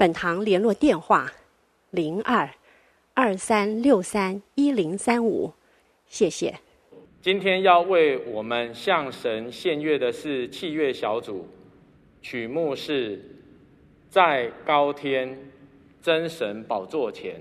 本堂联络电话：零二二三六三一零三五，谢谢。今天要为我们向神献乐的是器乐小组，曲目是在高天真神宝座前。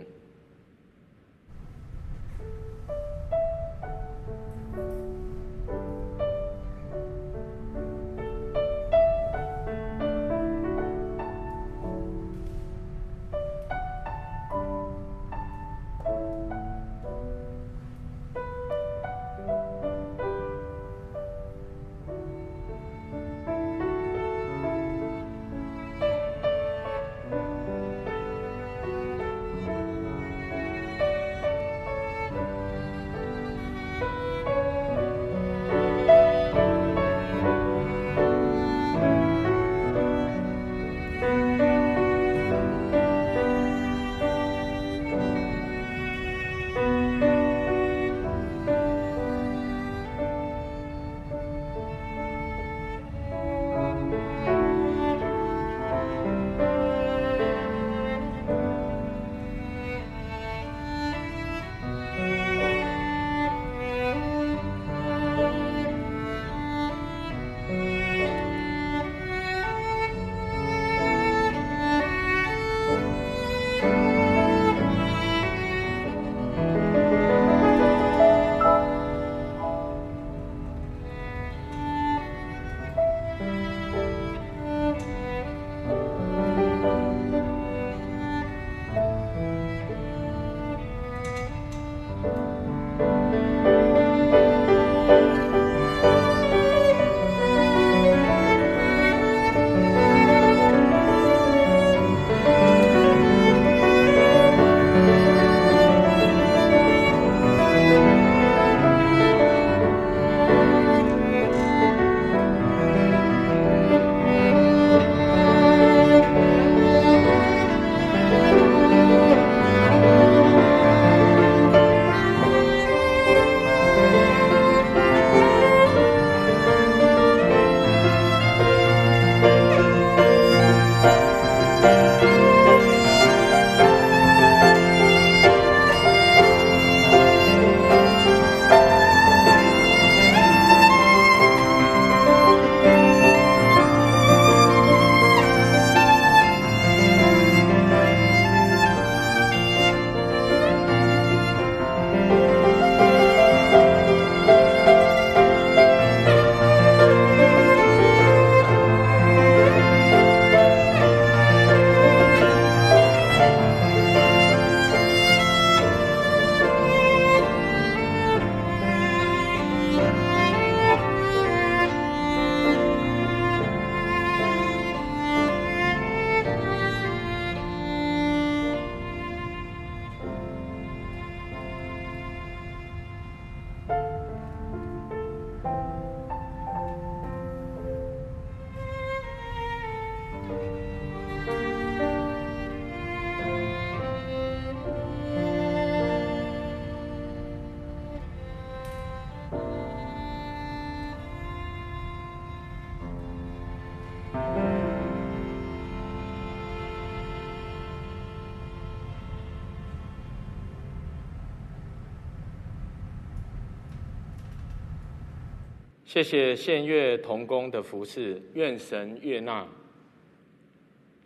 谢谢献乐童工的服侍，愿神悦纳。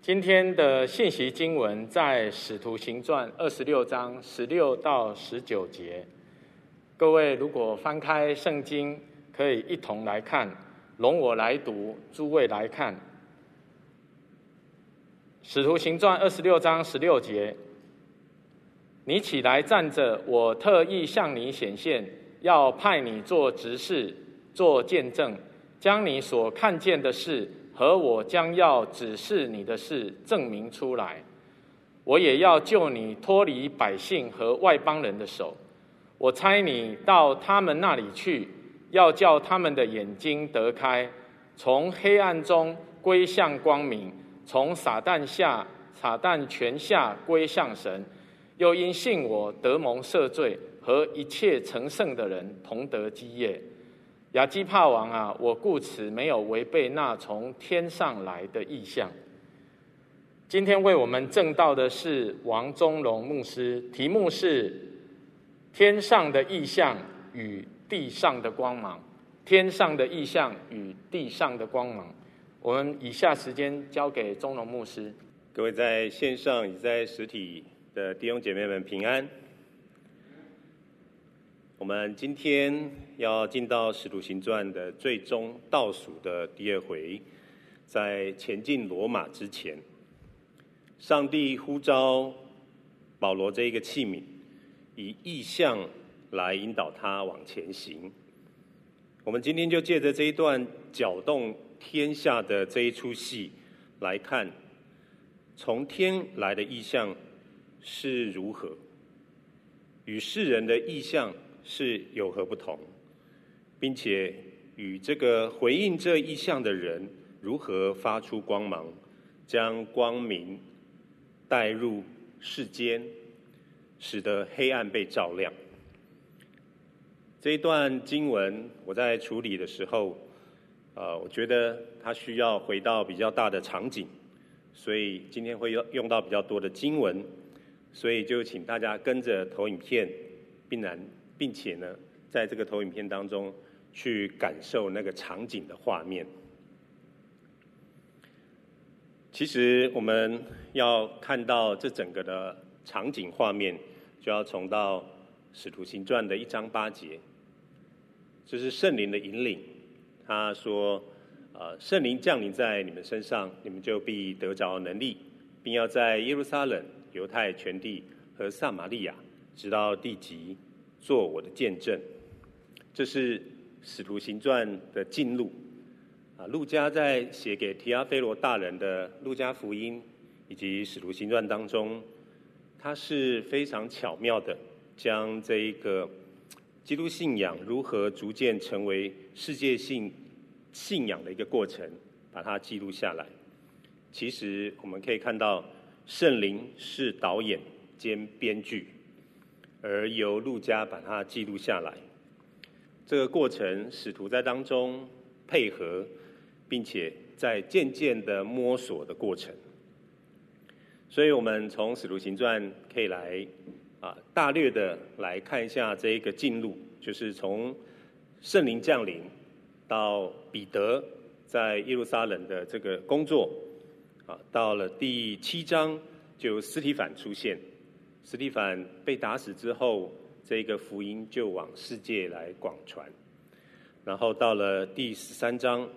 今天的信息经文在《使徒行传》二十六章十六到十九节。各位如果翻开圣经，可以一同来看。容我来读，诸位来看。《使徒行传》二十六章十六节：你起来站着，我特意向你显现，要派你做执事。做见证，将你所看见的事和我将要指示你的事证明出来。我也要救你脱离百姓和外邦人的手。我差你到他们那里去，要叫他们的眼睛得开，从黑暗中归向光明，从撒旦下、撒旦权下归向神。又因信我得蒙赦罪，和一切成圣的人同得基业。亚基帕王啊，我故此没有违背那从天上来的意象。今天为我们证道的是王宗龙牧师，题目是“天上的异象与地上的光芒”。天上的异象与地上的光芒。我们以下时间交给宗龙牧师。各位在线上以及在实体的弟兄姐妹们平安。我们今天要进到《使徒行传》的最终倒数的第二回，在前进罗马之前，上帝呼召保罗这一个器皿，以意象来引导他往前行。我们今天就借着这一段搅动天下的这一出戏来看，从天来的意象是如何，与世人的意象。是有何不同，并且与这个回应这意象的人如何发出光芒，将光明带入世间，使得黑暗被照亮。这一段经文我在处理的时候，呃，我觉得它需要回到比较大的场景，所以今天会用用到比较多的经文，所以就请大家跟着投影片，并然。并且呢，在这个投影片当中去感受那个场景的画面。其实我们要看到这整个的场景画面，就要从到《使徒行传》的一章八节，这是圣灵的引领。他说：“呃，圣灵降临在你们身上，你们就必得着能力，并要在耶路撒冷、犹太全地和撒玛利亚，直到地极。”做我的见证，这是《使徒行传》的进录啊。路加在写给提阿非罗大人的《路加福音》以及《使徒行传》当中，他是非常巧妙的将这一个基督信仰如何逐渐成为世界性信仰的一个过程，把它记录下来。其实我们可以看到，圣灵是导演兼编剧。而由路加把它记录下来，这个过程使徒在当中配合，并且在渐渐的摸索的过程。所以我们从使徒行传可以来啊大略的来看一下这一个进路，就是从圣灵降临到彼得在耶路撒冷的这个工作，啊到了第七章就司提反出现。司提反被打死之后，这个福音就往世界来广传。然后到了第十三章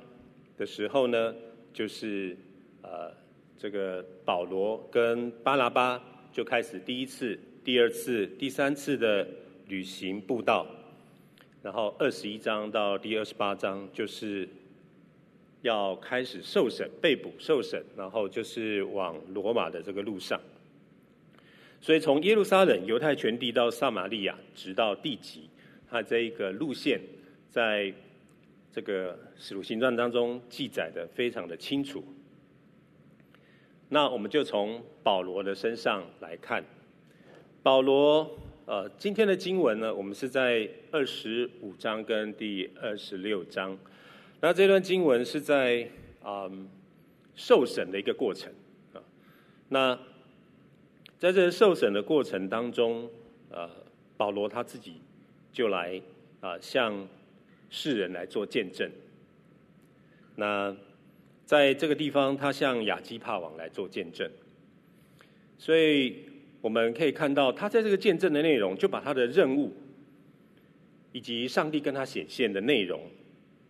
的时候呢，就是呃，这个保罗跟巴拿巴就开始第一次、第二次、第三次的旅行布道。然后二十一章到第二十八章，就是要开始受审、被捕、受审，然后就是往罗马的这个路上。所以从耶路撒冷、犹太全地到撒玛利亚，直到地极，它这一个路线，在这个使徒行传当中记载的非常的清楚。那我们就从保罗的身上来看，保罗，呃，今天的经文呢，我们是在二十五章跟第二十六章。那这段经文是在、嗯、受审的一个过程啊，那。在这受审的过程当中，呃，保罗他自己就来啊、向世人来做见证。那在这个地方，他向亚基帕王来做见证。所以我们可以看到，他在这个见证的内容，就把他的任务，以及上帝跟他显现的内容，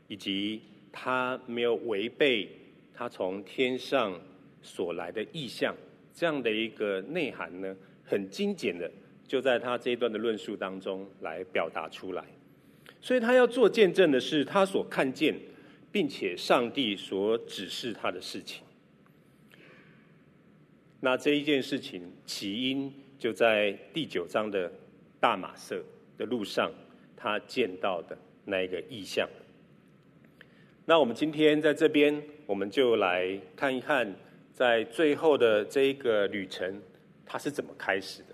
以及他没有违背他从天上所来的意象。这样的一个内涵呢，很精简的，就在他这一段的论述当中来表达出来。所以他要做见证的是他所看见，并且上帝所指示他的事情。那这一件事情起因就在第九章的大马色的路上，他见到的那一个异象。那我们今天在这边，我们就来看一看，在最后的这一个旅程，它是怎么开始的。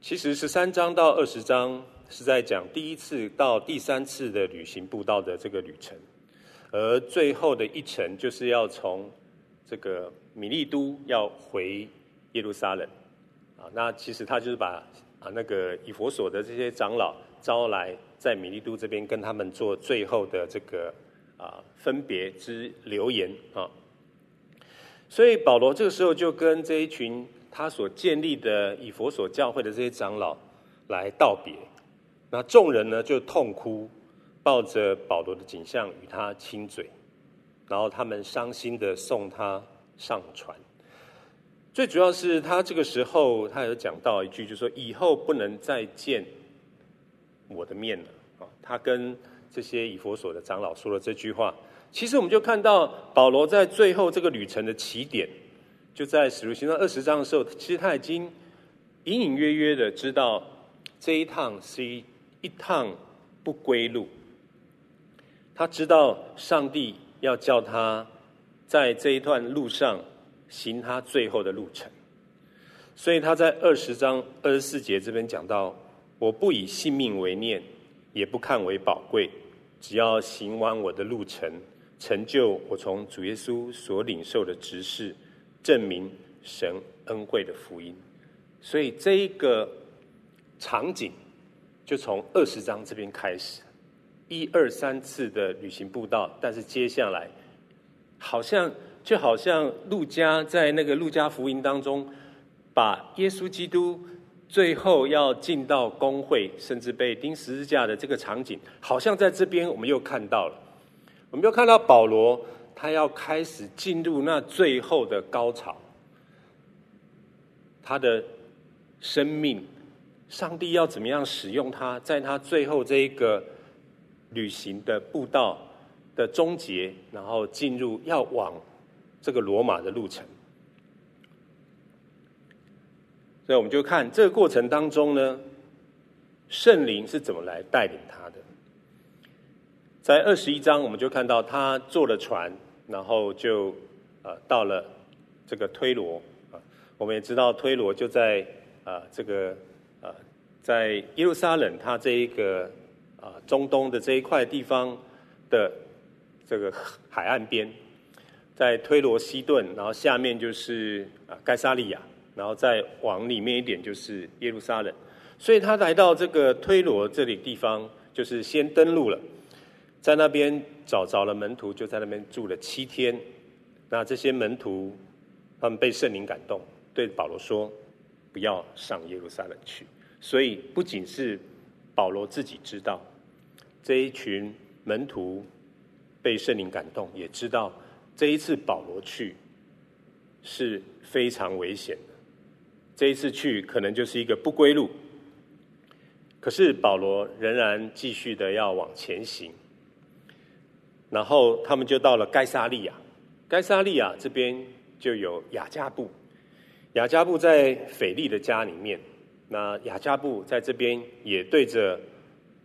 其实十三章到二十章是在讲第一次到第三次的旅行步道的这个旅程，而最后的一程就是要从这个米利都要回耶路撒冷啊。那其实他就是把啊那个以弗所的这些长老招来，在米利都这边跟他们做最后的这个啊分别之留言啊。所以保罗这个时候就跟这一群。他所建立的以佛所教会的这些长老来道别，那众人呢就痛哭，抱着保罗的景象与他亲嘴，然后他们伤心的送他上船。最主要是他这个时候他有讲到一句，就是说以后不能再见我的面了啊。他跟这些以弗所的长老说了这句话。其实我们就看到保罗在最后这个旅程的起点。就在使徒行传二十章的时候，其实他已经隐隐约约的知道这一趟是一一趟不归路。他知道上帝要叫他在这一段路上行他最后的路程，所以他在二十章二十四节这边讲到：“我不以性命为念，也不看为宝贵，只要行完我的路程，成就我从主耶稣所领受的职事。”证明神恩惠的福音，所以这一个场景就从二十章这边开始，一二三次的旅行步道，但是接下来好像就好像路加在那个路加福音当中，把耶稣基督最后要进到工会，甚至被钉十字架的这个场景，好像在这边我们又看到了，我们又看到保罗。他要开始进入那最后的高潮，他的生命，上帝要怎么样使用他，在他最后这一个旅行的步道的终结，然后进入要往这个罗马的路程。所以我们就看这个过程当中呢，圣灵是怎么来带领他的。在二十一章，我们就看到他坐了船。然后就呃到了这个推罗啊，我们也知道推罗就在啊这个呃在耶路撒冷，它这一个啊中东的这一块地方的这个海岸边，在推罗西顿，然后下面就是啊盖撒利亚，然后再往里面一点就是耶路撒冷，所以他来到这个推罗这里地方，就是先登陆了。在那边找着了门徒，就在那边住了七天。那这些门徒，他们被圣灵感动，对保罗说：“不要上耶路撒冷去。”所以不仅是保罗自己知道，这一群门徒被圣灵感动，也知道这一次保罗去是非常危险。这一次去可能就是一个不归路。可是保罗仍然继续的要往前行。然后他们就到了该沙利亚，该沙利亚这边就有雅加布，雅加布在腓力的家里面，那雅加布在这边也对着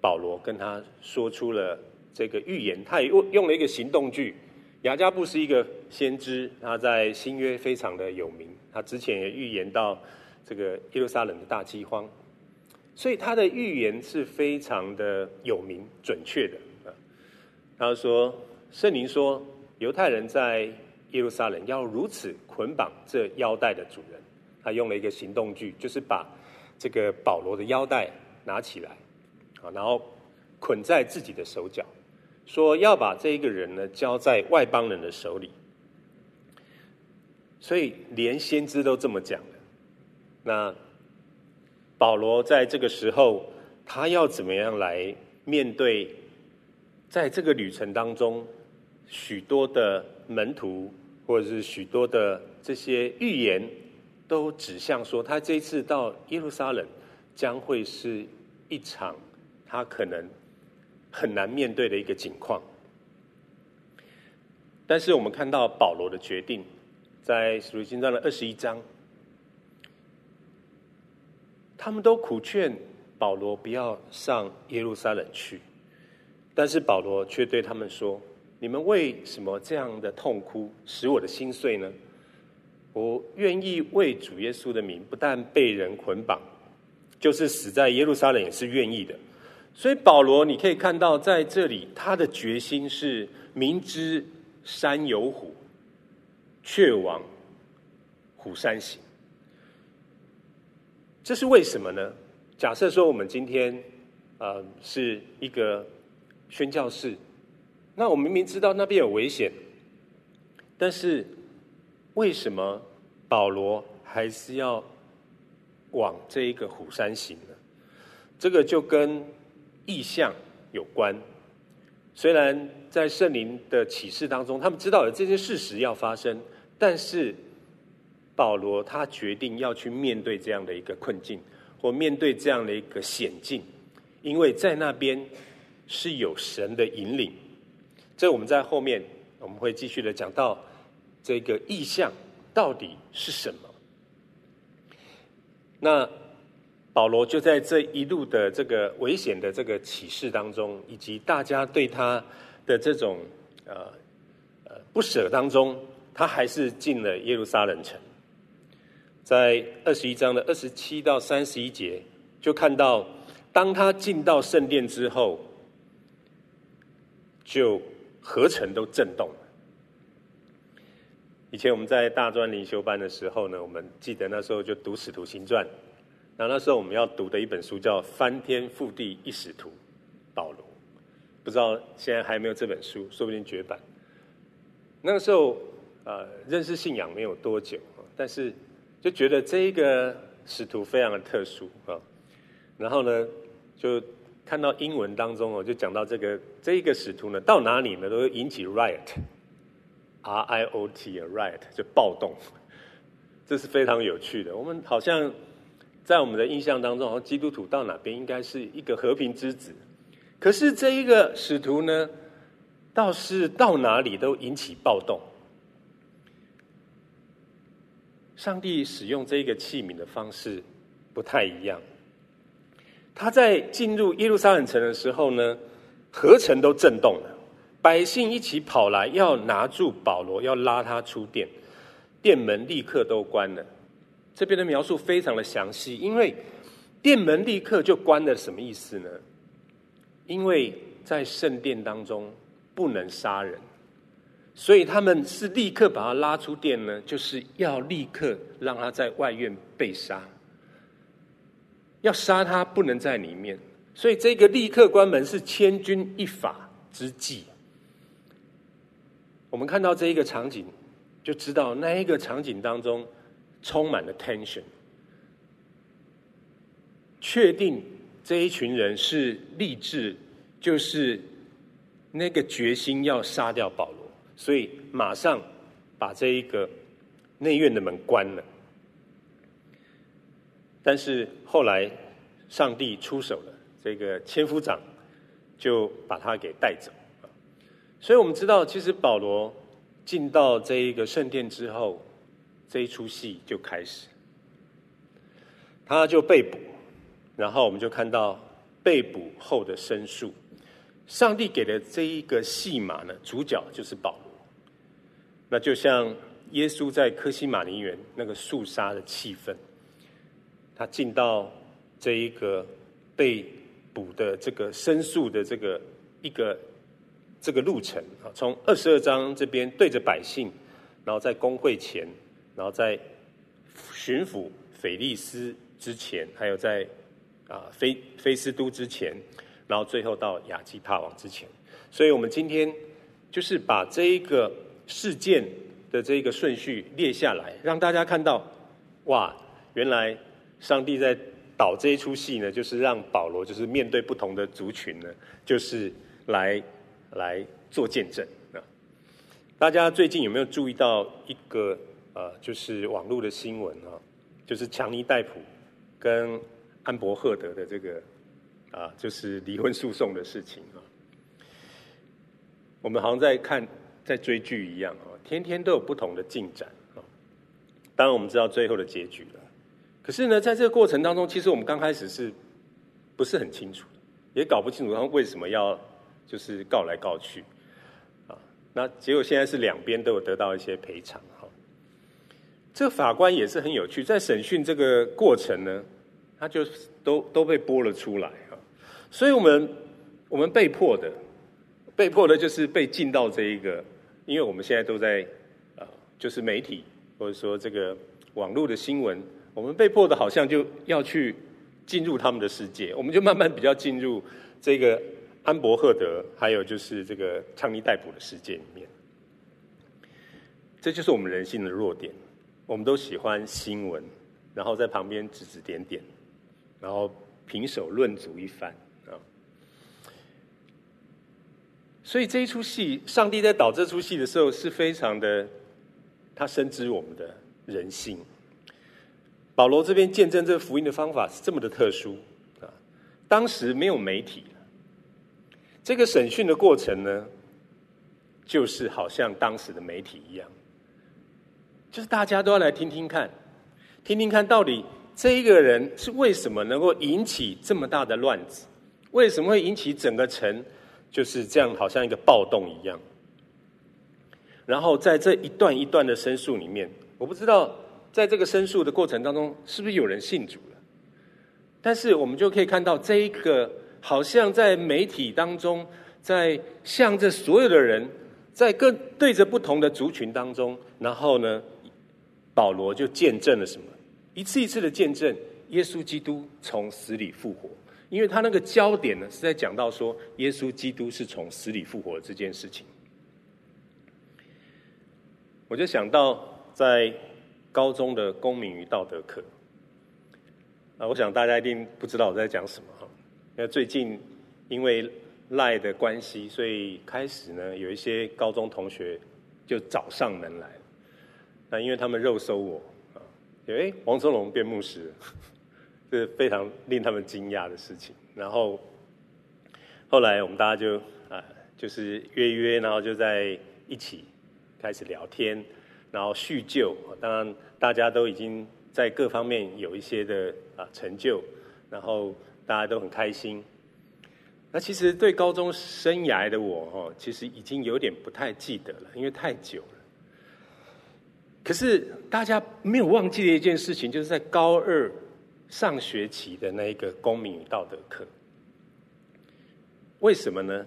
保罗跟他说出了这个预言，他也用用了一个行动句。雅加布是一个先知，他在新约非常的有名，他之前也预言到这个耶路撒冷的大饥荒，所以他的预言是非常的有名、准确的啊。他说：“圣灵说，犹太人在耶路撒冷要如此捆绑这腰带的主人。他用了一个行动句，就是把这个保罗的腰带拿起来，啊，然后捆在自己的手脚，说要把这一个人呢交在外邦人的手里。所以连先知都这么讲。那保罗在这个时候，他要怎么样来面对？”在这个旅程当中，许多的门徒或者是许多的这些预言，都指向说，他这一次到耶路撒冷将会是一场他可能很难面对的一个境况。但是我们看到保罗的决定，在使徒行传的二十一章，他们都苦劝保罗不要上耶路撒冷去，但是保罗却对他们说：“你们为什么这样的痛哭，使我的心碎呢？我愿意为主耶稣的名，不但被人捆绑，就是死在耶路撒冷也是愿意的。”所以保罗，你可以看到在这里，他的决心是明知山有虎，却往虎山行。这是为什么呢？假设说我们今天呃是一个宣教士，那我明明知道那边有危险，但是为什么保罗还是要往这一个虎山行呢？这个就跟意象有关，虽然在圣灵的启示当中，他们知道了这件事实要发生，但是保罗他决定要去面对这样的一个困境，或面对这样的一个险境，因为在那边是有神的引领。这我们在后面我们会继续的讲到这个意象到底是什么。那。保罗就在这一路的这个危险的这个启示当中，以及大家对他的这种呃呃不舍当中，他还是进了耶路撒冷城。在二十一章的二十七到三十一节，就看到当他进到圣殿之后，就合城都震动。以前我们在大专灵修班的时候呢，我们记得那时候就读《使徒行传》。然后那时候我们要读的一本书叫《翻天覆地一使徒》，保罗，不知道现在还有没有这本书，说不定绝版。那个时候，呃，认识信仰没有多久，但是就觉得这一个使徒非常的特殊啊。然后呢，就看到英文当中哦，就讲到这个这一个使徒呢，到哪里呢都会引起 riot，R I O T 啊 riot 就暴动，这是非常有趣的。我们好像。在我们的印象当中，好像基督徒到哪边应该是一个和平之子。可是这一个使徒呢，倒是到哪里都引起暴动。上帝使用这个器皿的方式不太一样。他在进入耶路撒冷城的时候呢，合城都震动了，百姓一起跑来要拿住保罗，要拉他出殿，殿门立刻都关了。这边的描述非常的详细，因为殿门立刻就关了，什么意思呢？因为在圣殿当中不能杀人，所以他们是立刻把他拉出殿呢，就是要立刻让他在外院被杀，要杀他不能在里面，所以这个立刻关门是千钧一发之计。我们看到这一个场景，就知道那一个场景当中。充满了 tension，确定这一群人是立志，就是那个决心要杀掉保罗，所以马上把这一个内院的门关了。但是后来上帝出手了，这个千夫长就把他给带走。所以我们知道，其实保罗进到这一个圣殿之后。这一出戏就开始，他就被捕，然后我们就看到被捕后的申诉。上帝给的这一个戏码呢，主角就是保罗。那就像耶稣在科西马尼园那个肃杀的气氛，他进到这一个被捕的这个申诉的这个一个这个路程啊，从二十二章这边对着百姓，然后在公会前。然后在巡抚腓利斯之前，还有在啊菲菲斯都之前，然后最后到亚基帕王之前，所以我们今天就是把这一个事件的这个顺序列下来，让大家看到，哇，原来上帝在导这一出戏呢，就是让保罗就是面对不同的族群呢，就是来来做见证啊。大家最近有没有注意到一个？呃，就是网络的新闻啊，就是强尼戴普跟安伯赫德的这个啊，就是离婚诉讼的事情啊。我们好像在看在追剧一样啊，天天都有不同的进展啊。当然，我们知道最后的结局了。可是呢，在这个过程当中，其实我们刚开始是不是很清楚，也搞不清楚他们为什么要就是告来告去啊。那结果现在是两边都有得到一些赔偿哈。这个法官也是很有趣，在审讯这个过程呢，他就都都被播了出来啊。所以我们我们被迫的，被迫的就是被进到这一个，因为我们现在都在啊，就是媒体或者说这个网络的新闻。我们被迫的，好像就要去进入他们的世界，我们就慢慢比较进入这个安伯赫德，还有就是这个昌尼戴普的世界里面。这就是我们人性的弱点，我们都喜欢新闻，然后在旁边指指点点，然后评手论足一番啊。所以这一出戏，上帝在导这出戏的时候，是非常的，他深知我们的人性。保罗这边见证这个福音的方法是这么的特殊啊！当时没有媒体，这个审讯的过程呢，就是好像当时的媒体一样，就是大家都要来听听看，听听看到底这一个人是为什么能够引起这么大的乱子，为什么会引起整个城就是这样，好像一个暴动一样。然后在这一段一段的申诉里面，我不知道。在这个申诉的过程当中，是不是有人信主了？但是我们就可以看到，这一个好像在媒体当中，在向着所有的人，在各对着不同的族群当中，然后呢，保罗就见证了什么？一次一次的见证耶稣基督从死里复活，因为他那个焦点呢是在讲到说，耶稣基督是从死里复活这件事情。我就想到在。高中的公民与道德课，啊，我想大家一定不知道我在讲什么哈。那最近因为赖的关系，所以开始呢有一些高中同学就找上门来。那因为他们肉搜我啊，因为王松龙变牧师，是非常令他们惊讶的事情。然后后来我们大家就啊，就是约约，然后就在一起开始聊天。然后叙旧，当然大家都已经在各方面有一些的啊成就，然后大家都很开心。那其实对高中生涯的我哦，其实已经有点不太记得了，因为太久了。可是大家没有忘记的一件事情，就是在高二上学期的那一个公民与道德课。为什么呢？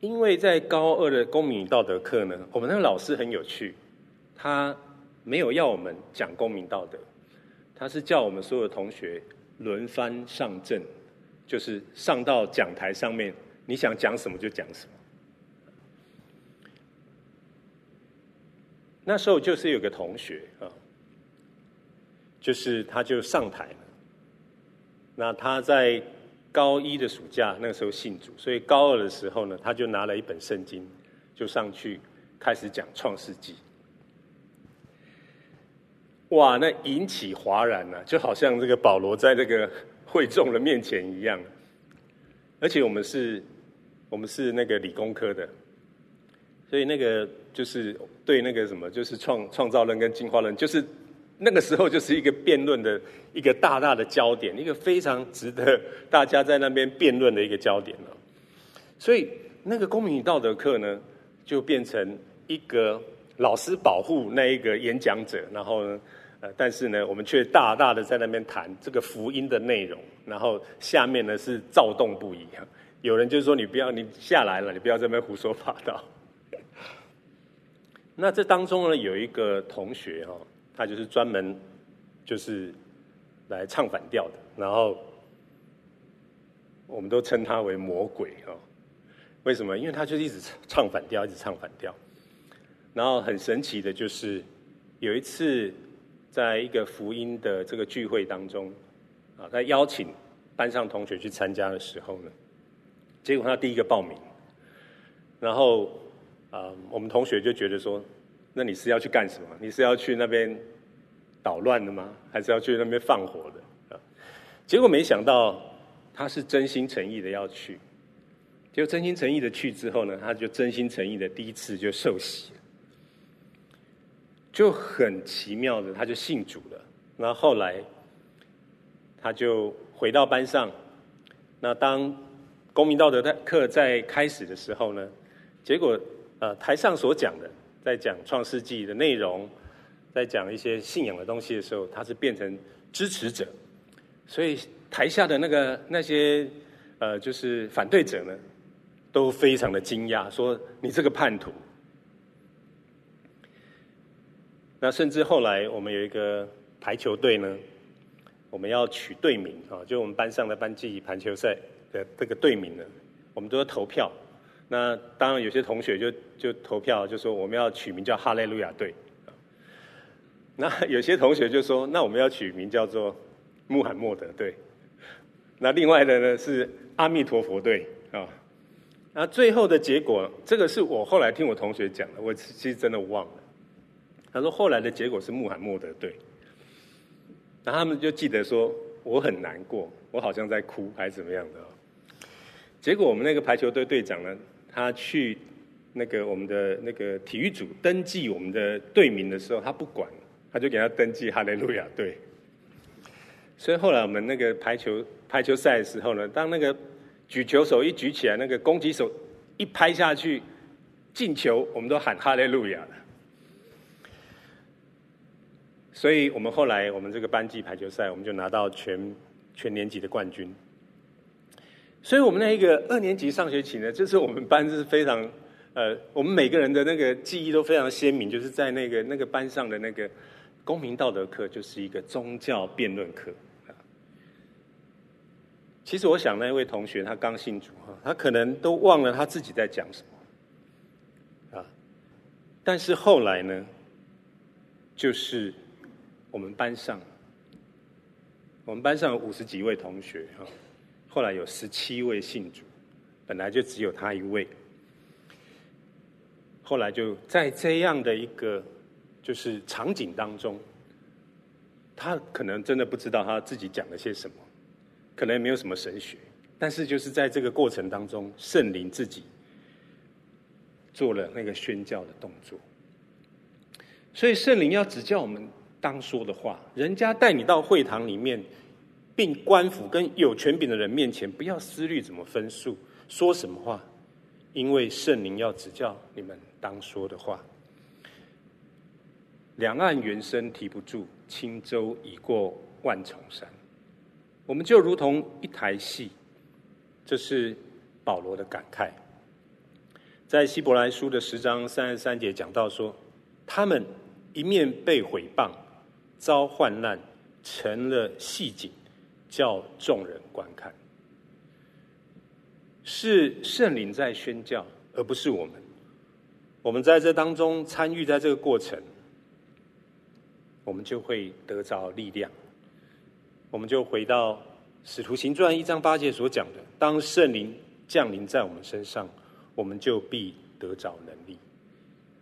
因为在高二的公民与道德课呢，我们那个老师很有趣，他没有要我们讲公民道德，他是叫我们所有同学轮番上阵，就是上到讲台上面，你想讲什么就讲什么。那时候就是有个同学啊，就是他就上台了，那他在。高一的暑假，那个时候信主，所以高二的时候呢，他就拿了一本圣经，就上去开始讲创世纪。哇，那引起哗然啊，就好像这个保罗在这个会众的面前一样。而且我们是，我们是那个理工科的，所以那个就是对那个什么，就是创创造论跟进化论，就是。那个时候就是一个辩论的一个大大的焦点，一个非常值得大家在那边辩论的一个焦点了。所以那个公民与道德课呢，就变成一个老师保护那一个演讲者，然后呢，呃，但是呢，我们却大大的在那边谈这个福音的内容，然后下面呢是躁动不已。有人就说：“你不要，你下来了，你不要在那边胡说八道。”那这当中呢，有一个同学哈。他就是专门就是来唱反调的，然后我们都称他为魔鬼哦。为什么？因为他就是一直唱反调，一直唱反调。然后很神奇的就是有一次在一个福音的这个聚会当中啊，他邀请班上同学去参加的时候呢，结果他第一个报名，然后啊，我们同学就觉得说。那你是要去干什么？你是要去那边捣乱的吗？还是要去那边放火的？啊，结果没想到他是真心诚意的要去，就真心诚意的去之后呢，他就真心诚意的第一次就受洗，就很奇妙的他就信主了。那后来他就回到班上，那当公民道德的课在开始的时候呢，结果呃台上所讲的，在讲创世纪的内容，在讲一些信仰的东西的时候，他是变成支持者，所以台下的那个那些呃就是反对者呢。都非常的惊讶，说你这个叛徒。那甚至后来我们有一个排球队呢，我们要取队名啊，就我们班上的班级排球赛的这个队名呢，我们都要投票。那当然有些同学就就投票，就说我们要取名叫哈利路亚队。那有些同学就说，那我们要取名叫做穆罕默德队。那另外的呢是阿弥陀佛队啊。那最后的结果，这个是我后来听我同学讲的，我其实真的忘了。他说后来的结果是穆罕默德队，那他们就记得说我很难过，我好像在哭还是怎么样的。结果我们那个排球队队长呢，他去那个我们的那个体育组登记我们的队名的时候，他不管，他就给他登记哈利路亚队。所以后来我们那个排球排球赛的时候呢，当那个。举球手一举起来，那个攻击手一拍下去进球，我们都喊哈利路亚了。所以我们后来我们这个班级排球赛，我们就拿到全全年级的冠军。所以我们那一个二年级上学期呢，就是我们班是非常呃，我们每个人的那个记忆都非常鲜明，就是在那个那个班上的那个公民道德课，就是一个宗教辩论课。其实我想那位同学他刚信主哈，他可能都忘了他自己在讲什么啊。但是后来呢，就是我们班上，我们班上有五十几位同学哈，后来有十七位信主，本来就只有他一位。后来就在这样的一个就是场景当中，他可能真的不知道他自己讲了些什么。可能也没有什么神学，但是就是在这个过程当中，圣灵自己做了那个宣教的动作。所以圣灵要指教我们当说的话，人家带你到会堂里面，并官府跟有权柄的人面前，不要思虑怎么分数，说什么话，因为圣灵要指教你们当说的话。两岸猿声啼不住，轻舟已过万重山。我们就如同一台戏，这是保罗的感慨。在希伯来书的十章三十三节讲到说，他们一面被毁谤，遭患难，成了戏景，叫众人观看。是圣灵在宣教，而不是我们。我们在这当中参与，在这个过程，我们就会得着力量。我们就回到《使徒行传》一章八节所讲的：当圣灵降临在我们身上，我们就必得着能力，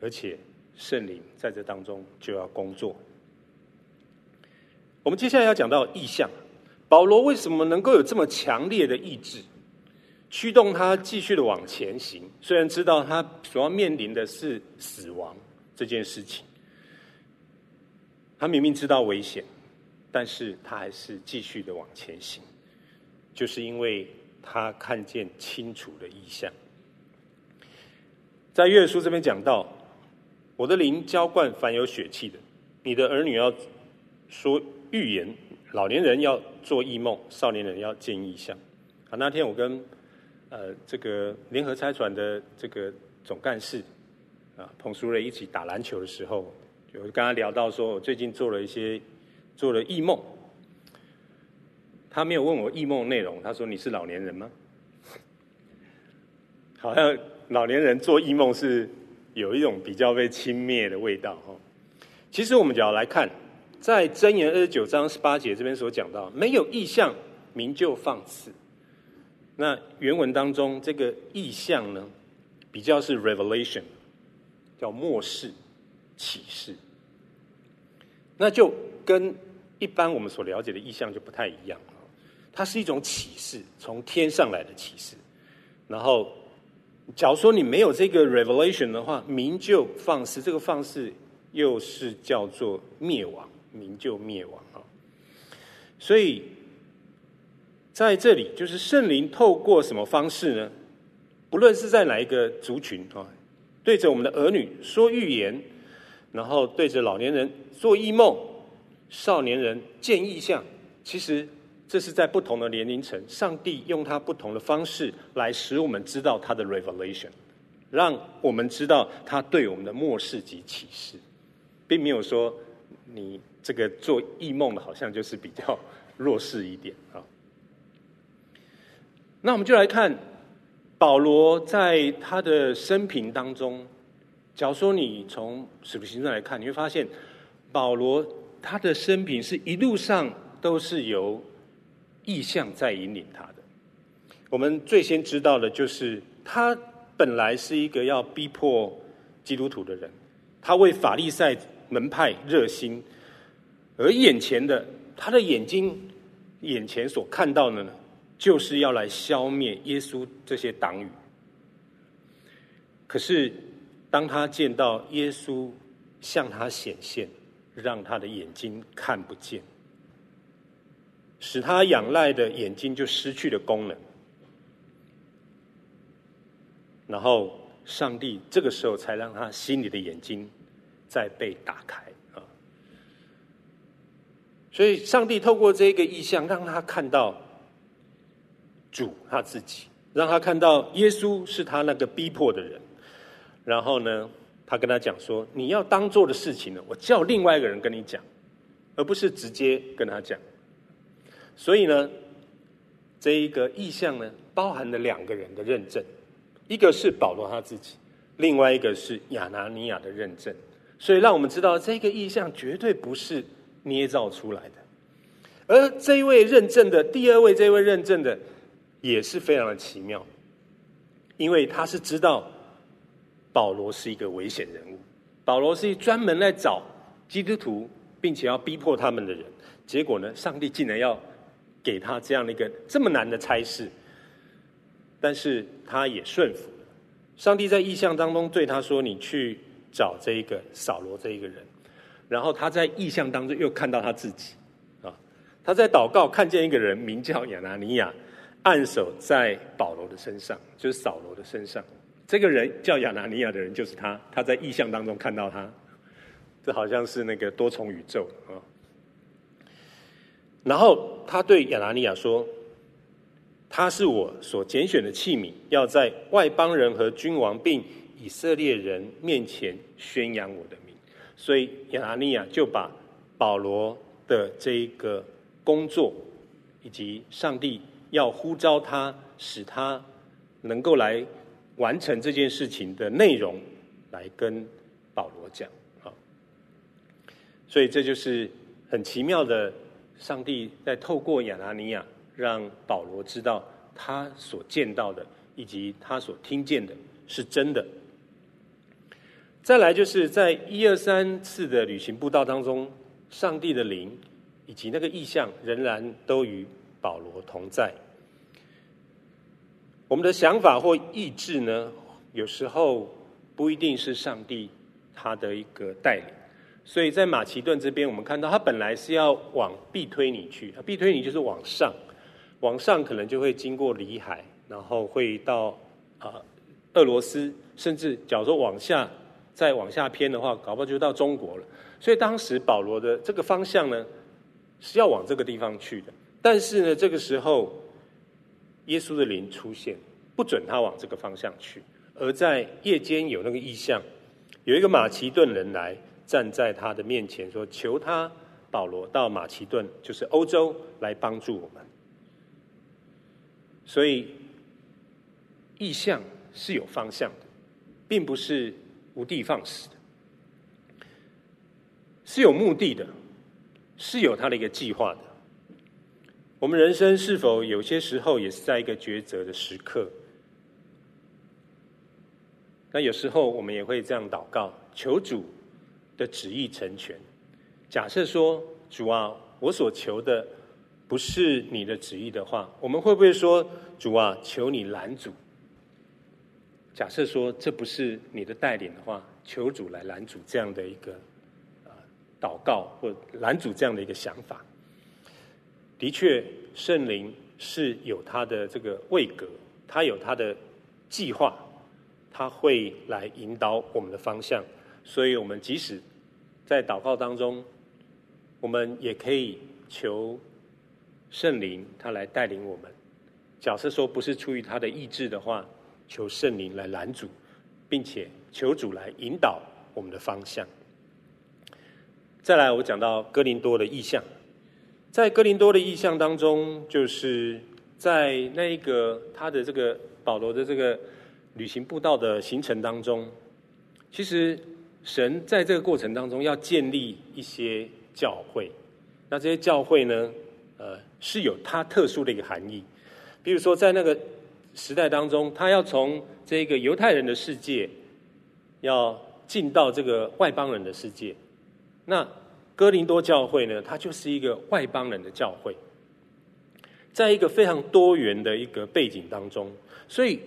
而且圣灵在这当中就要工作。我们接下来要讲到意象，保罗为什么能够有这么强烈的意志，驱动他继续的往前行？虽然知道他所要面临的是死亡这件事情，他明明知道危险。但是他还是继续的往前行，就是因为他看见清楚的意象。在约书这边讲到，我的灵浇灌凡有血气的，你的儿女要说预言，老年人要做异梦，少年人要见异象。啊，那天我跟呃这个联合拆船的这个总干事啊彭淑瑞一起打篮球的时候，就跟他聊到说，我最近做了一些。做了异梦，他没有问我异梦内容。他说：“你是老年人吗？” 好像老年人做异梦是有一种比较被轻蔑的味道哈。其实我们只要来看，在箴言二十九章十八节这边所讲到，没有异象，民就放肆。那原文当中这个异象呢，比较是 revelation，叫默示启示，那就。跟一般我们所了解的异象就不太一样，它是一种启示，从天上来的启示，然后假如说你没有这个 revelation 的话，民就放肆，这个放肆又是叫做灭亡，民就灭亡啊。所以在这里，就是圣灵透过什么方式呢？不论是在哪一个族群啊，对着我们的儿女说预言，然后对着老年人做异梦，少年人见异象，其实。这是在不同的年龄层，上帝用他不同的方式来使我们知道他的 revelation，让我们知道他对我们的默示及启示，并没有说你这个做异梦的，好像就是比较弱势一点啊。那我们就来看保罗在他的生平当中，假如说你从使徒行传来看，你会发现保罗他的生平是一路上都是由意象在引领他的。我们最先知道的就是，他本来是一个要逼迫基督徒的人，他为法利赛门派热心，而眼前的他的眼睛眼前所看到的呢，就是要来消灭耶稣这些党羽。可是，当他见到耶稣向他显现，让他的眼睛看不见。使他仰赖的眼睛就失去了功能，然后上帝这个时候才让他心里的眼睛再被打开！所以，上帝透过这个意象，让他看到主他自己，让他看到耶稣是他那个逼迫的人。然后呢，他跟他讲说：“你要当做的事情呢，我叫另外一个人跟你讲，而不是直接跟他讲。”所以呢，这一个意象呢，包含了两个人的认证，一个是保罗他自己，另外一个是亚拿尼亚的认证。所以让我们知道，这个意象绝对不是捏造出来的。而这一位认证的第二位，这位认证的也是非常的奇妙，因为他是知道保罗是一个危险人物，保罗是专门来找基督徒，并且要逼迫他们的人。结果呢，上帝竟然要。给他这样的一个这么难的差事，但是他也顺服了。上帝在意象当中对他说：“你去找这一个扫罗这一个人。”然后他在异象当中又看到他自己啊，他在祷告看见一个人名叫亚拿尼亚，按手在保罗的身上，就是扫罗的身上。这个人叫亚拿尼亚的人就是他，他在异象当中看到他，这好像是那个多重宇宙啊。然后他对亚拿尼亚说：“他是我所拣选的器皿，要在外邦人和君王并以色列人面前宣扬我的。”所以亚拿尼亚就把保罗的这一个工作，以及上帝要呼召他，使他能够来完成这件事情的内容，来跟保罗讲。好，所以这就是很奇妙的。上帝在透过亚拿尼亚，让保罗知道他所见到的以及他所听见的是真的。再来就是在一二三次的旅行布道当中，上帝的灵以及那个意象仍然都与保罗同在。我们的想法或意志呢，有时候不一定是上帝他的一个带领。所以在马其顿这边，我们看到他本来是要往必推你去，必推你就是往上，往上可能就会经过里海，然后会到啊俄罗斯，甚至假如说往下再往下偏的话，搞不好就到中国了。所以当时保罗的这个方向呢是要往这个地方去的，但是呢这个时候耶稣的灵出现，不准他往这个方向去，而在夜间有那个异象，有一个马其顿人来。站在他的面前说：“求他保罗到马其顿，就是欧洲来帮助我们。”所以异象是有方向的，并不是无的放矢的，是有目的的，是有他的一个计划的。我们人生是否有些时候也是在一个抉择的时刻？那有时候我们也会这样祷告，求主。的旨意成全。假设说，主啊，我所求的不是你的旨意的话，我们会不会说，主啊，求你拦阻？假设说这不是你的带领的话，求主来拦阻这样的一个呃祷告或拦阻这样的一个想法。的确，圣灵是有他的这个位格，他有他的计划，他会来引导我们的方向。所以，我们即使在祷告当中，我们也可以求圣灵他来带领我们。假设说不是出于他的意志的话。求圣灵来拦阻，并且求主来引导我们的方向。再来，我讲到哥林多的意象，在哥林多的意象当中，就是在那一个他的这个保罗的这个旅行布道的行程当中，其实神在这个过程当中要建立一些教会，那这些教会呢，呃，是有它特殊的一个含义，比如说在那个。时代当中，他要从这个犹太人的世界，要进到这个外邦人的世界。那哥林多教会呢，它就是一个外邦人的教会，在一个非常多元的一个背景当中，所以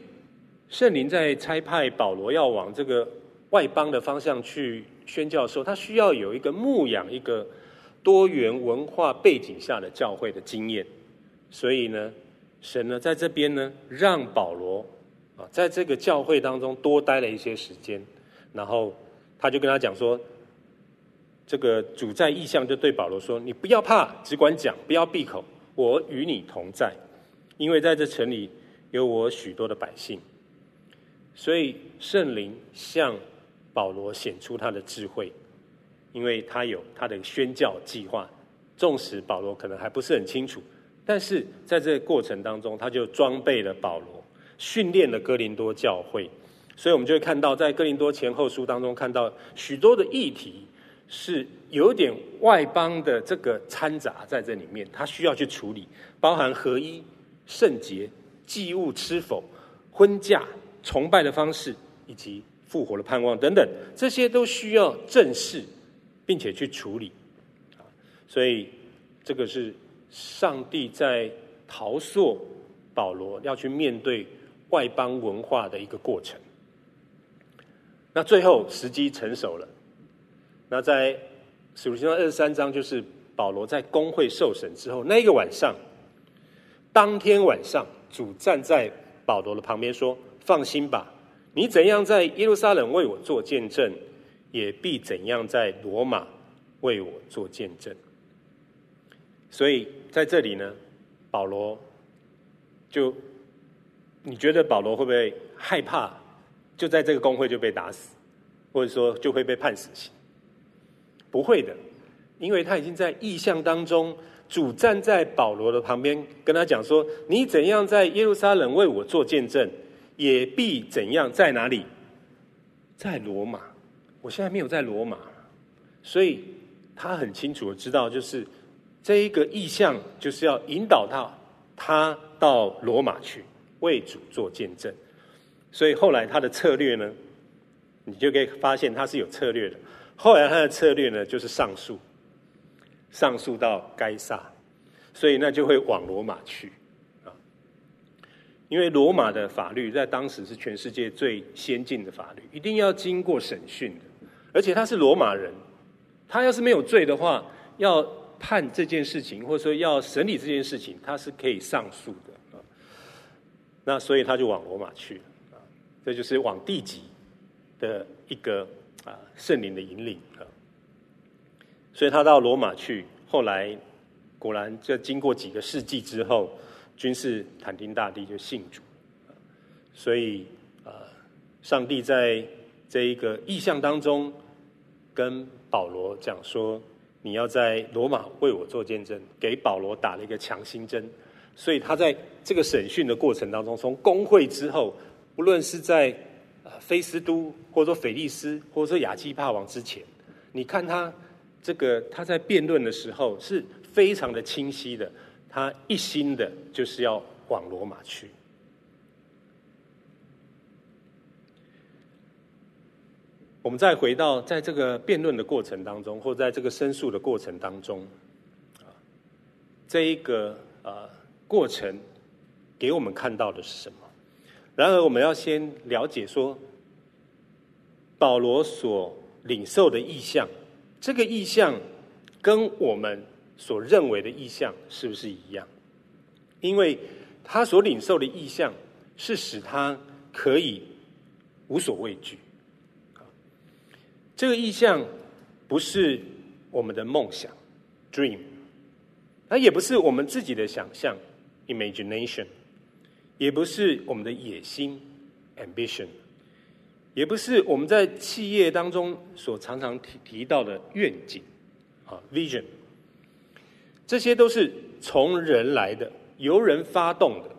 圣灵在差派保罗要往这个外邦的方向去宣教的时候，他需要有一个牧养一个多元文化背景下的教会的经验，所以呢。神呢，在这边呢，让保罗啊，在这个教会当中多待了一些时间，然后他就跟他讲说，这个主在异象就对保罗说：“你不要怕，只管讲，不要闭口，我与你同在，因为在这城里有我许多的百姓。”所以圣灵向保罗显出他的智慧，因为他有他的宣教计划，纵使保罗可能还不是很清楚。但是在这个过程当中，他就装备了保罗，训练了哥林多教会，所以我们就会看到，在哥林多前后书当中，看到许多的议题是有点外邦的这个掺杂在这里面，他需要去处理，包含合一、圣洁、祭物吃否、婚嫁、崇拜的方式，以及复活的盼望等等，这些都需要正视，并且去处理，所以这个是。上帝在陶塑保罗要去面对外邦文化的一个过程。那最后时机成熟了。那在使徒行传二十三章，就是保罗在公会受审之后那一个晚上，当天晚上，主站在保罗的旁边说：“放心吧，你怎样在耶路撒冷为我做见证，也必怎样在罗马为我做见证。”所以在这里呢，保罗就你觉得保罗会不会害怕？就在这个公会就被打死，或者说就会被判死刑？不会的，因为他已经在意象当中，主站在保罗的旁边，跟他讲说：“你怎样在耶路撒冷为我做见证，也必怎样在哪里？在罗马。我现在没有在罗马，所以他很清楚的知道，就是。”这一个意象就是要引导他，他到罗马去为主做见证，所以后来他的策略呢，你就可以发现他是有策略的。后来他的策略呢，就是上诉，上诉到该撒，所以那就会往罗马去啊，因为罗马的法律在当时是全世界最先进的法律，一定要经过审讯的，而且他是罗马人，他要是没有罪的话，要。判这件事情，或者说要审理这件事情，他是可以上诉的啊。那所以他就往罗马去了啊，这就是往地级的一个啊圣灵的引领啊。所以他到罗马去，后来果然这经过几个世纪之后，君士坦丁大帝就信主。所以啊，上帝在这一个意象当中跟保罗讲说。你要在罗马为我做见证，给保罗打了一个强心针，所以他在这个审讯的过程当中，从公会之后，不论是在菲斯都，或者说腓利斯，或者说亚基帕王之前，你看他这个他在辩论的时候是非常的清晰的，他一心的就是要往罗马去。我们再回到在这个辩论的过程当中，或在这个申诉的过程当中，啊，这一个呃过程给我们看到的是什么？然而，我们要先了解说，保罗所领受的意象，这个意象跟我们所认为的意象是不是一样？因为他所领受的意象是使他可以无所畏惧。这个意象不是我们的梦想 （dream），它也不是我们自己的想象 （imagination），也不是我们的野心 （ambition），也不是我们在企业当中所常常提提到的愿景啊 （vision）。这些都是从人来的，由人发动的，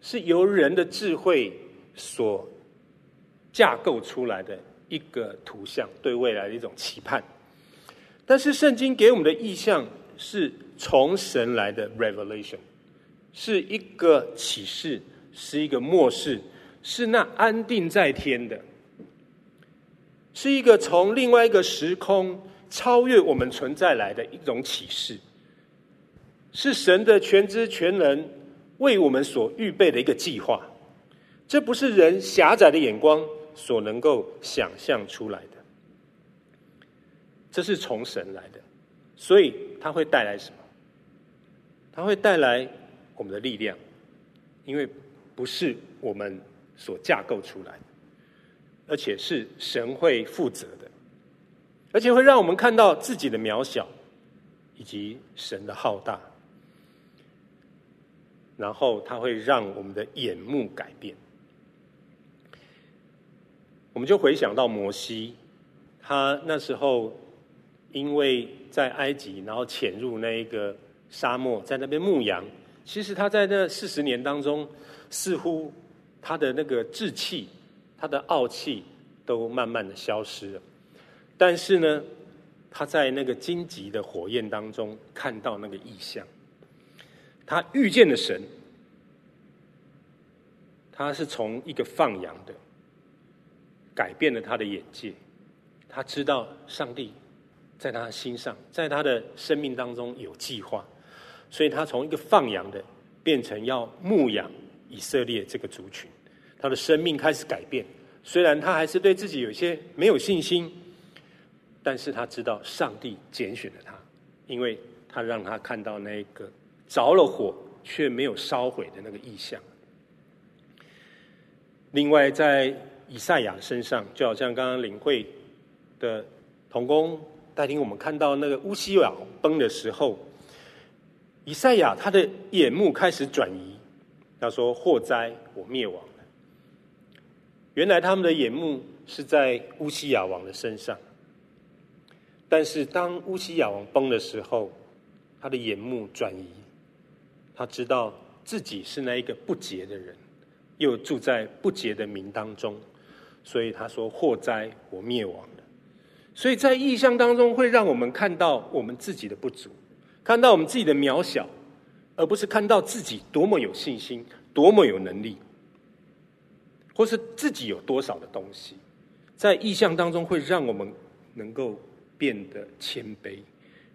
是由人的智慧所架构出来的。一个图像对未来的一种期盼，但是圣经给我们的意象是从神来的 revelation，是一个启示，是一个末世，是那安定在天的，是一个从另外一个时空超越我们存在来的一种启示，是神的全知全能为我们所预备的一个计划，这不是人狭窄的眼光。所能够想象出来的，这是从神来的，所以它会带来什么？它会带来我们的力量，因为不是我们所架构出来的，而且是神会负责的，而且会让我们看到自己的渺小，以及神的浩大，然后它会让我们的眼目改变。我们就回想到摩西，他那时候因为在埃及，然后潜入那一个沙漠，在那边牧羊。其实他在那四十年当中，似乎他的那个志气、他的傲气都慢慢的消失了。但是呢，他在那个荆棘的火焰当中看到那个异象，他遇见了神，他是从一个放羊的。改变了他的眼界，他知道上帝在他的心上，在他的生命当中有计划，所以他从一个放羊的变成要牧养以色列这个族群，他的生命开始改变。虽然他还是对自己有些没有信心，但是他知道上帝拣选了他，因为他让他看到那个着了火却没有烧毁的那个意象。另外在。以赛亚身上，就好像刚刚领会的童工带领我们看到那个乌西雅崩的时候，以赛亚他的眼目开始转移。他说：“祸灾，我灭亡了。”原来他们的眼目是在乌西雅王的身上，但是当乌西雅王崩的时候，他的眼目转移，他知道自己是那一个不洁的人，又住在不洁的民当中。所以他说：“祸灾，我灭亡了。”所以在意象当中，会让我们看到我们自己的不足，看到我们自己的渺小，而不是看到自己多么有信心、多么有能力，或是自己有多少的东西。在意象当中，会让我们能够变得谦卑，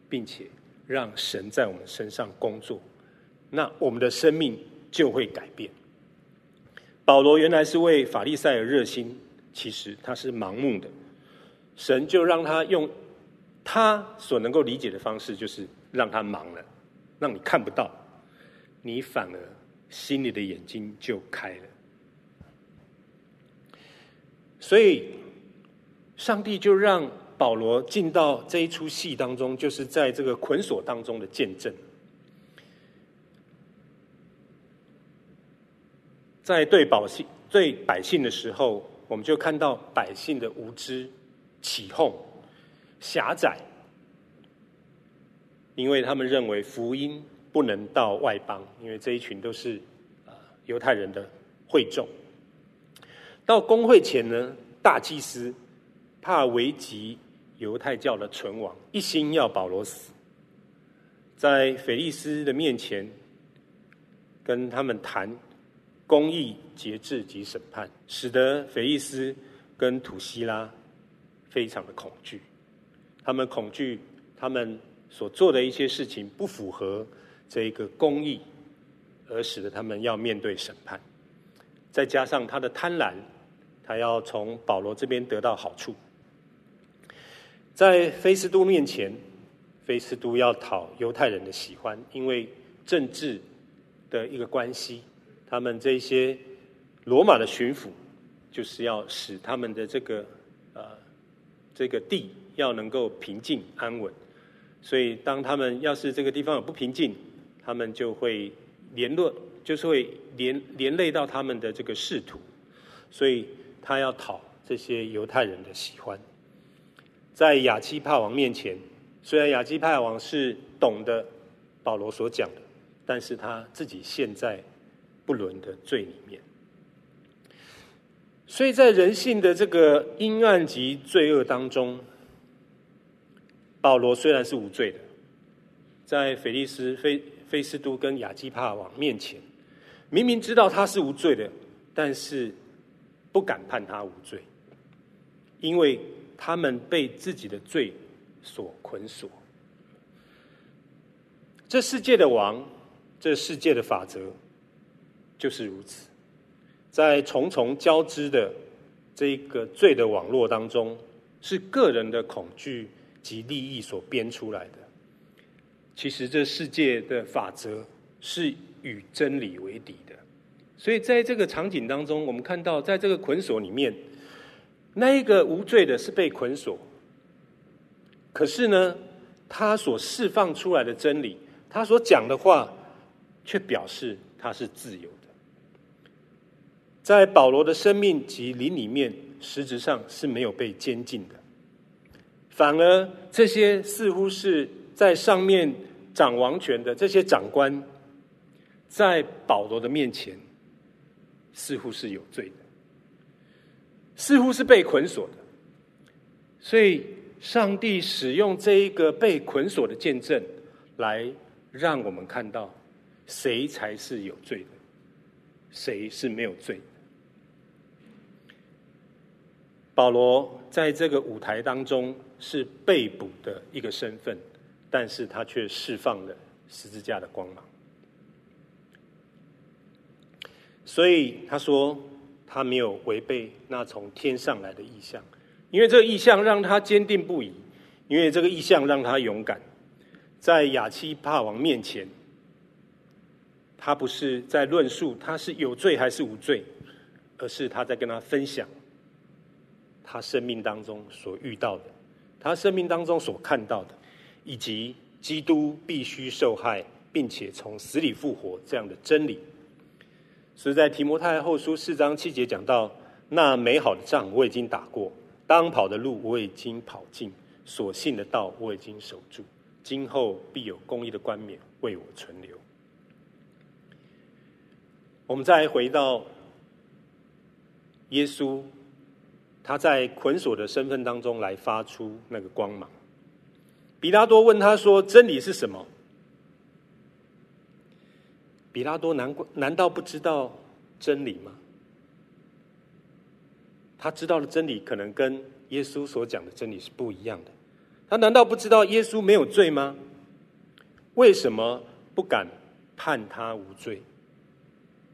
并且让神在我们身上工作，那我们的生命就会改变。保罗原来是为法利赛而热心。其实他是盲目的，神就让他用他所能够理解的方式，就是让他盲了，让你看不到，你反而心里的眼睛就开了。所以，上帝就让保罗进到这一出戏当中，就是在这个捆锁当中的见证，在对百姓对百姓的时候。我们就看到百姓的无知、起哄、狭窄，因为他们认为福音不能到外邦，因为这一群都是啊犹太人的会众。到公会前呢，大祭司怕危及犹太教的存亡，一心要保罗死，在腓利斯的面前跟他们谈。公义、节制及审判，使得腓利斯跟土西拉非常的恐惧。他们恐惧他们所做的一些事情不符合这一个公义，而使得他们要面对审判。再加上他的贪婪，他要从保罗这边得到好处。在菲斯都面前，菲斯都要讨犹太人的喜欢，因为政治的一个关系，他们这些罗马的巡抚就是要使他们的这个呃这个地要能够平静安稳，所以当他们要是这个地方有不平静，他们就会联络，就是会连连累到他们的这个仕途，所以他要讨这些犹太人的喜欢。在亚基帕王面前，虽然亚基帕王是懂得保罗所讲的，但是他自己现在不伦的罪里面。所以在人性的这个阴暗及罪恶当中，保罗虽然是无罪的，在腓利斯菲菲斯都跟亚基帕王面前，明明知道他是无罪的，但是不敢判他无罪，因为他们被自己的罪所捆锁。这世界的王，这世界的法则就是如此。在重重交织的这个罪的网络当中，是个人的恐惧及利益所编出来的。其实这世界的法则是与真理为敌的。所以在这个场景当中，我们看到，在这个捆锁里面，那一个无罪的是被捆锁，可是呢，他所释放出来的真理，他所讲的话，却表示他是自由。在保罗的生命及灵里面，实质上是没有被监禁的，反而这些似乎是在上面掌王权的这些长官，在保罗的面前，似乎是有罪的，似乎是被捆锁的。所以，上帝使用这一个被捆锁的见证，来让我们看到谁才是有罪的，谁是没有罪的。保罗在这个舞台当中是被捕的一个身份，但是他却释放了十字架的光芒。所以他说他没有违背那从天上来的意象，因为这个意象让他坚定不移，因为这个意象让他勇敢，在亚基帕王面前，他不是在论述他是有罪还是无罪，而是他在跟他分享。他生命当中所遇到的，他生命当中所看到的，以及基督必须受害，并且从死里复活这样的真理，所以在提摩太后书四章七节讲到：那美好的仗我已经打过，当跑的路我已经跑尽，所信的道我已经守住，今后必有公义的冠冕为我存留。我们再回到耶稣。他在捆锁的身份当中来发出那个光芒。比拉多问他说：“真理是什么？”比拉多难难道不知道真理吗？他知道的真理可能跟耶稣所讲的真理是不一样的。他难道不知道耶稣没有罪吗？为什么不敢判他无罪？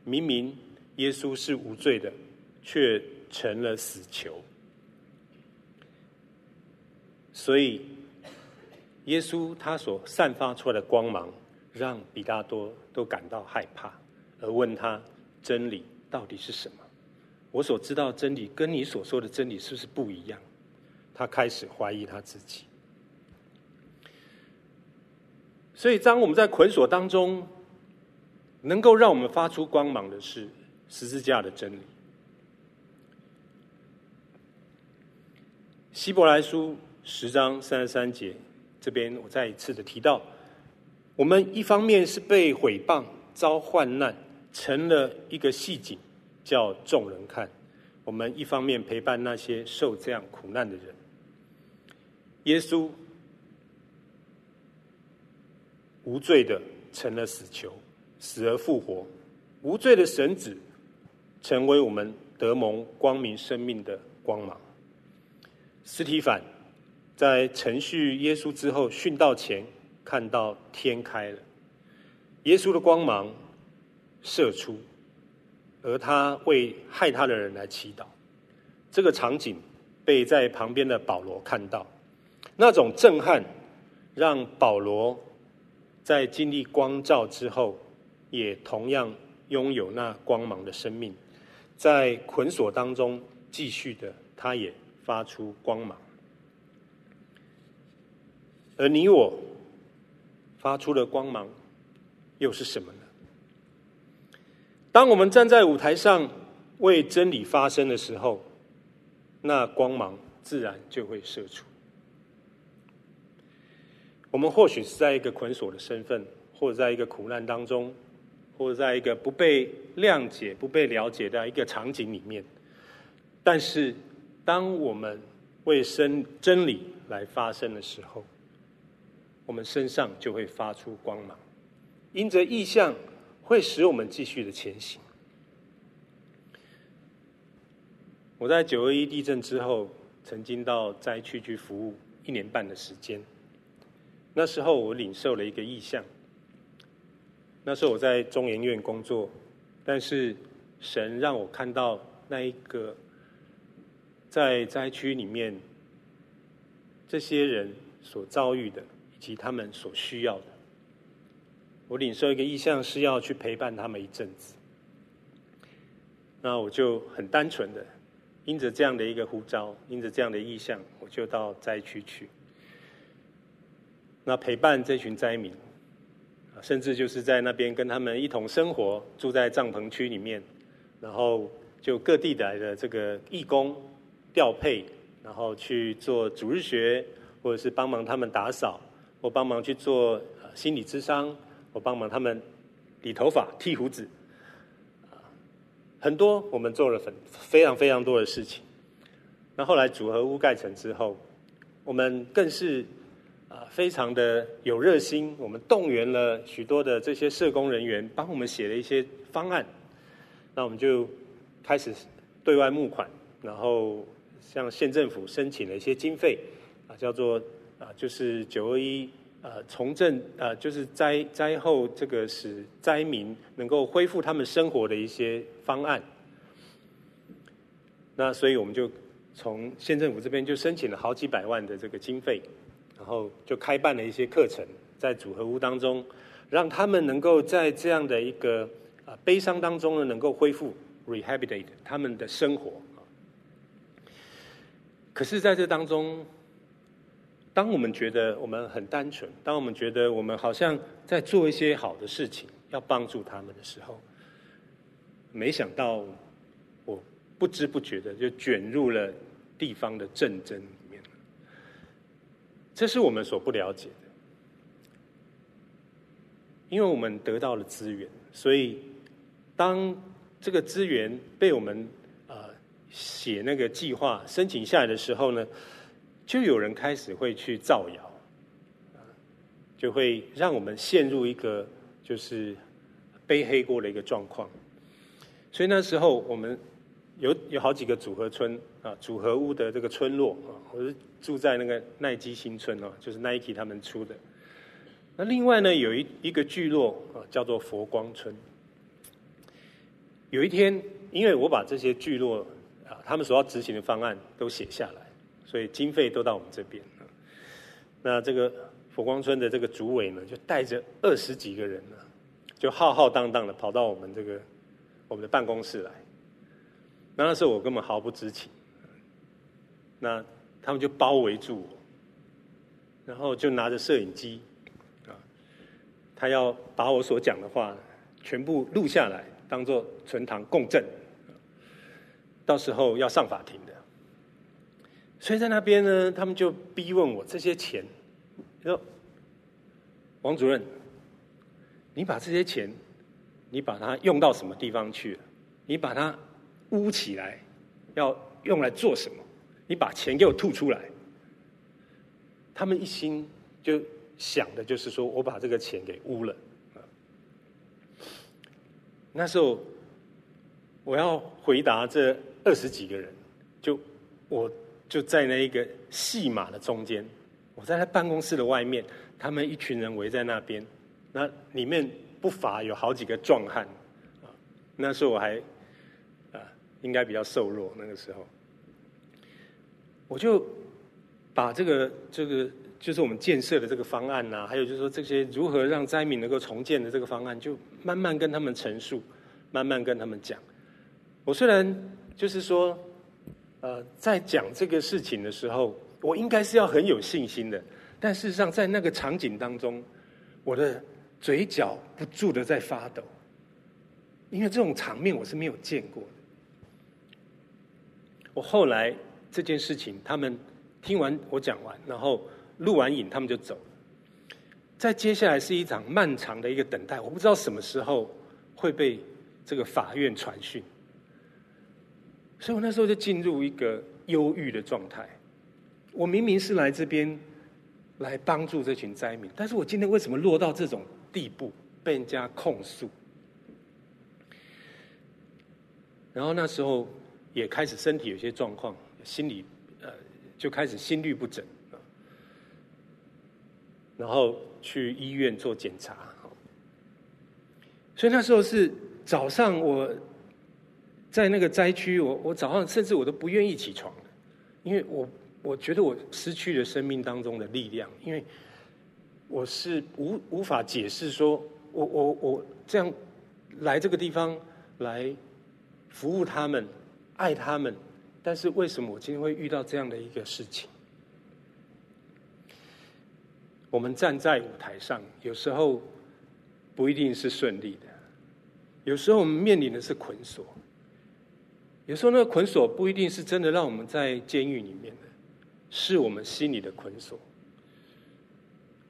明明耶稣是无罪的，却成了死囚，所以耶稣他所散发出来的光芒，让比拉多都感到害怕，而问他真理到底是什么？我所知道真理跟你所说的真理是不是不一样？他开始怀疑他自己。所以，当我们在捆锁当中，能够让我们发出光芒的是十字架的真理。希伯来书十章三十三节，这边我再一次的提到，我们一方面是被毁谤、遭患难，成了一个戏景，叫众人看；我们一方面陪伴那些受这样苦难的人。耶稣无罪的成了死囚，死而复活；无罪的神子成为我们得蒙光明生命的光芒。斯提反在承续耶稣之后殉道前，看到天开了，耶稣的光芒射出，而他为害他的人来祈祷。这个场景被在旁边的保罗看到，那种震撼让保罗在经历光照之后，也同样拥有那光芒的生命，在捆锁当中继续的，他也发出光芒。而你我发出的光芒又是什么呢？当我们站在舞台上为真理发声的时候，那光芒自然就会射出。我们或许是在一个捆锁的身份，或者在一个苦难当中，或者在一个不被谅解、不被了解的一个场景里面。但是，当我们为真真理来发声的时候，我们身上就会发出光芒，因着意象会使我们继续的前行。我在九二一地震之后，曾经到灾区去服务一年半的时间。那时候我领受了一个意象。那时候我在中研院工作，但是神让我看到那一个在灾区里面这些人所遭遇的。以及他们所需要的，我领受一个意向，是要去陪伴他们一阵子。那我就很单纯的，因着这样的一个呼召，因着这样的意向，我就到灾区去。那陪伴这群灾民，甚至就是在那边跟他们一同生活，住在帐篷区里面，然后就各地来的这个义工调配，然后去做主日学，或者是帮忙他们打扫。或帮忙去做心理咨商，我帮忙他们理头发、剃胡子，很多我们做了很非常非常多的事情。那后来组合屋盖成之后，我们更是啊非常的有热心，我们动员了许多的这些社工人员，帮我们写了一些方案。那我们就开始对外募款，然后向县政府申请了一些经费，啊，叫做。啊，就是九二一，呃，重振，呃，就是灾灾后这个使灾民能够恢复他们生活的一些方案。那所以我们就从县政府这边就申请了好几百万的这个经费，然后就开办了一些课程，在组合屋当中，让他们能够在这样的一个啊悲伤当中呢，能够恢复 rehabilitate 他们的生活。可是在这当中。当我们觉得我们很单纯，当我们觉得我们好像在做一些好的事情，要帮助他们的时候，没想到我不知不觉的就卷入了地方的战争里面。这是我们所不了解的，因为我们得到了资源，所以当这个资源被我们写那个计划申请下来的时候呢，就有人开始会去造谣，就会让我们陷入一个就是背黑锅的一个状况。所以那时候我们有有好几个组合村啊，组合屋的这个村落啊，我是住在那个奈基新村哦，就是 Nike 他们出的。那另外呢，有一一个聚落啊，叫做佛光村。有一天，因为我把这些聚落，他们所要执行的方案都写下来。所以经费都到我们这边。那这个佛光村的这个主委呢，就带着二十几个人呢，就浩浩荡荡的跑到我们这个我们的办公室来。那那时候我根本毫不知情。那他们就包围住我，然后就拿着摄影机，啊，他要把我所讲的话全部录下来，当做存堂供证，到时候要上法庭的。所以在那边呢，他们就逼问我这些钱，说王主任，你把这些钱，你把它用到什么地方去了？你把它污起来，要用来做什么？你把钱给我吐出来。他们一心就想的就是说我把这个钱给污了。那时候我要回答这二十几个人，就我。就在那一个戏码的中间，我在他办公室的外面，他们一群人围在那边，那里面不乏有好几个壮汉，啊，那时候我还啊应该比较瘦弱那个时候。我就把这个这个就是我们建设的这个方案呐、啊，还有就是说这些如何让灾民能够重建的这个方案，就慢慢跟他们陈述，慢慢跟他们讲。我虽然就是说，呃，在讲这个事情的时候，我应该是要很有信心的，但事实上在那个场景当中，我的嘴角不住的在发抖，因为这种场面我是没有见过的。我后来。这件事情，他们听完我讲完，然后录完影，他们就走了。再接下来是一场漫长的一个等待，我不知道什么时候会被这个法院传讯，所以我那时候就进入一个忧郁的状态。我明明是来这边来帮助这群灾民，但是我今天为什么落到这种地步，被人家控诉？然后那时候也开始身体有些状况。心里呃就开始心律不整，然后去医院做检查。所以那时候是早上，我在那个灾区，我我早上甚至我都不愿意起床，因为我我觉得我失去了生命当中的力量，因为我是无无法解释说，我我我这样来这个地方来服务他们，爱他们。但是为什么我今天会遇到这样的一个事情？我们站在舞台上，有时候不一定是顺利的，有时候我们面临的是捆锁，有时候那个捆锁不一定是真的让我们在监狱里面的，是我们心里的捆锁。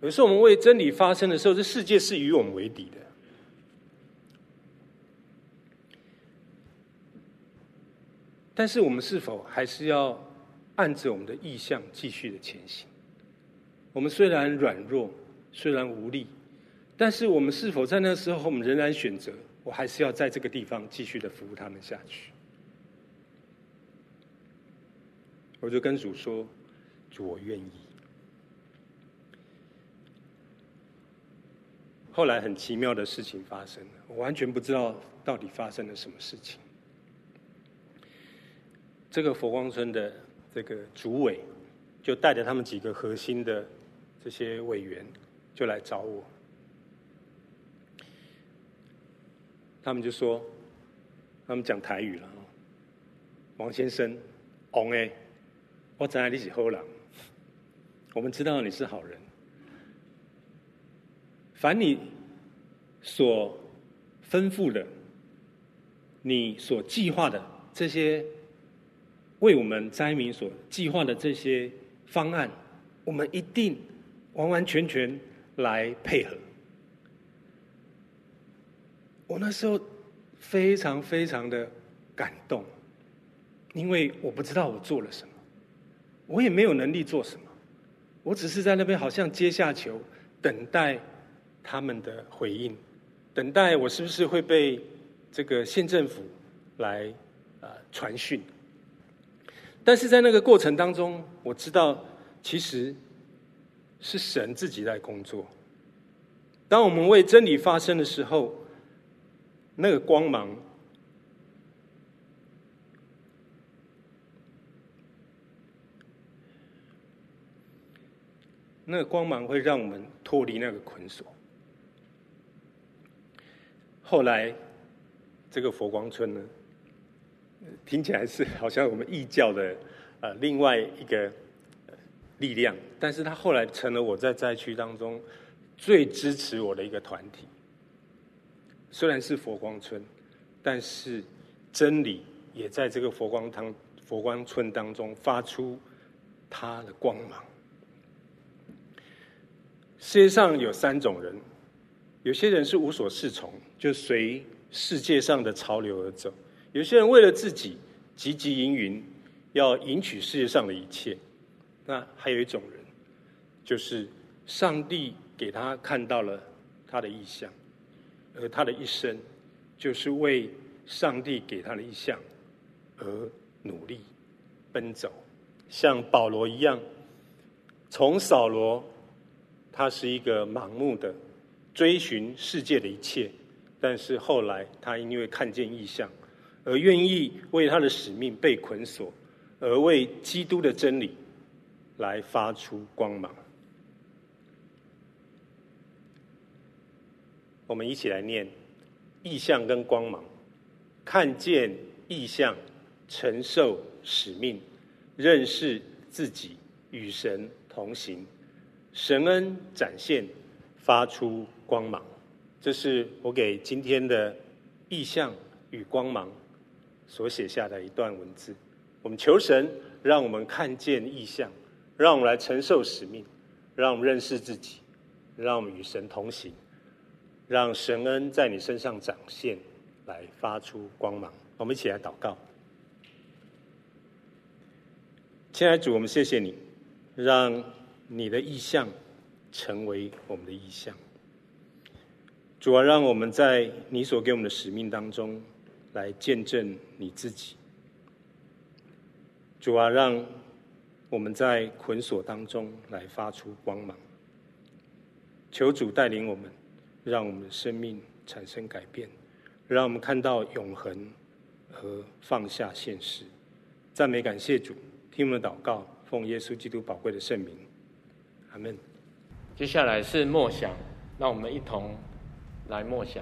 有时候我们为真理发声的时候，这世界是与我们为敌的。但是我们是否还是要按着我们的意向继续的前行？我们虽然软弱，虽然无力，但是我们是否在那时候，我们仍然选择，我还是要在这个地方继续的服务他们下去？我就跟主说：“主，我愿意。”后来很奇妙的事情发生了，我完全不知道到底发生了什么事情。这个佛光村的这个主委，就带着他们几个核心的这些委员，就来找我。他们就说，他们讲台语了。王先生，王哎，我知你是好人，我们知道你是好人。凡你所吩咐的，你所计划的这些。为我们灾民所计划的这些方案，我们一定完完全全来配合。我那时候非常非常的感动，因为我不知道我做了什么，我也没有能力做什么，我只是在那边好像阶下囚，等待他们的回应，等待我是不是会被这个县政府来呃传讯。但是在那个过程当中，我知道其实是神自己在工作。当我们为真理发声的时候，那个光芒，那个光芒会让我们脱离那个捆锁。后来，这个佛光村呢，听起来是好像我们异教的呃另外一个力量，但是他后来成了我在灾区当中最支持我的一个团体。虽然是佛光村，但是真理也在这个佛光堂佛光村当中发出它的光芒。世界上有三种人，有些人是无所适从，就随世界上的潮流而走。有些人为了自己汲汲营营，要赢取世界上的一切。那还有一种人，就是上帝给他看到了他的意向，而他的一生就是为上帝给他的意向而努力奔走，像保罗一样，从扫罗，他是一个盲目的追寻世界的一切，但是后来他因为看见异象。而愿意为他的使命被捆锁，而为基督的真理来发出光芒。我们一起来念异象跟光芒，看见异象，承受使命，认识自己，与神同行，神恩展现，发出光芒。这是我给今天的意象与光芒所写下的一段文字。我们求神让我们看见意象，让我们来承受使命，让我们认识自己，让我们与神同行。让神恩在你身上展现，来发出光芒。我们一起来祷告。亲爱的主，我们谢谢你，让你的意象成为我们的意象。主啊，让我们在你所给我们的使命当中来见证你自己。主啊，让我们在捆锁当中来发出光芒。求主带领我们。让我们的生命产生改变，让我们看到永恒和放下现实。赞美感谢主，听我们的祷告，奉耶稣基督宝贵的圣名，阿门。接下来是默想，让我们一同来默想。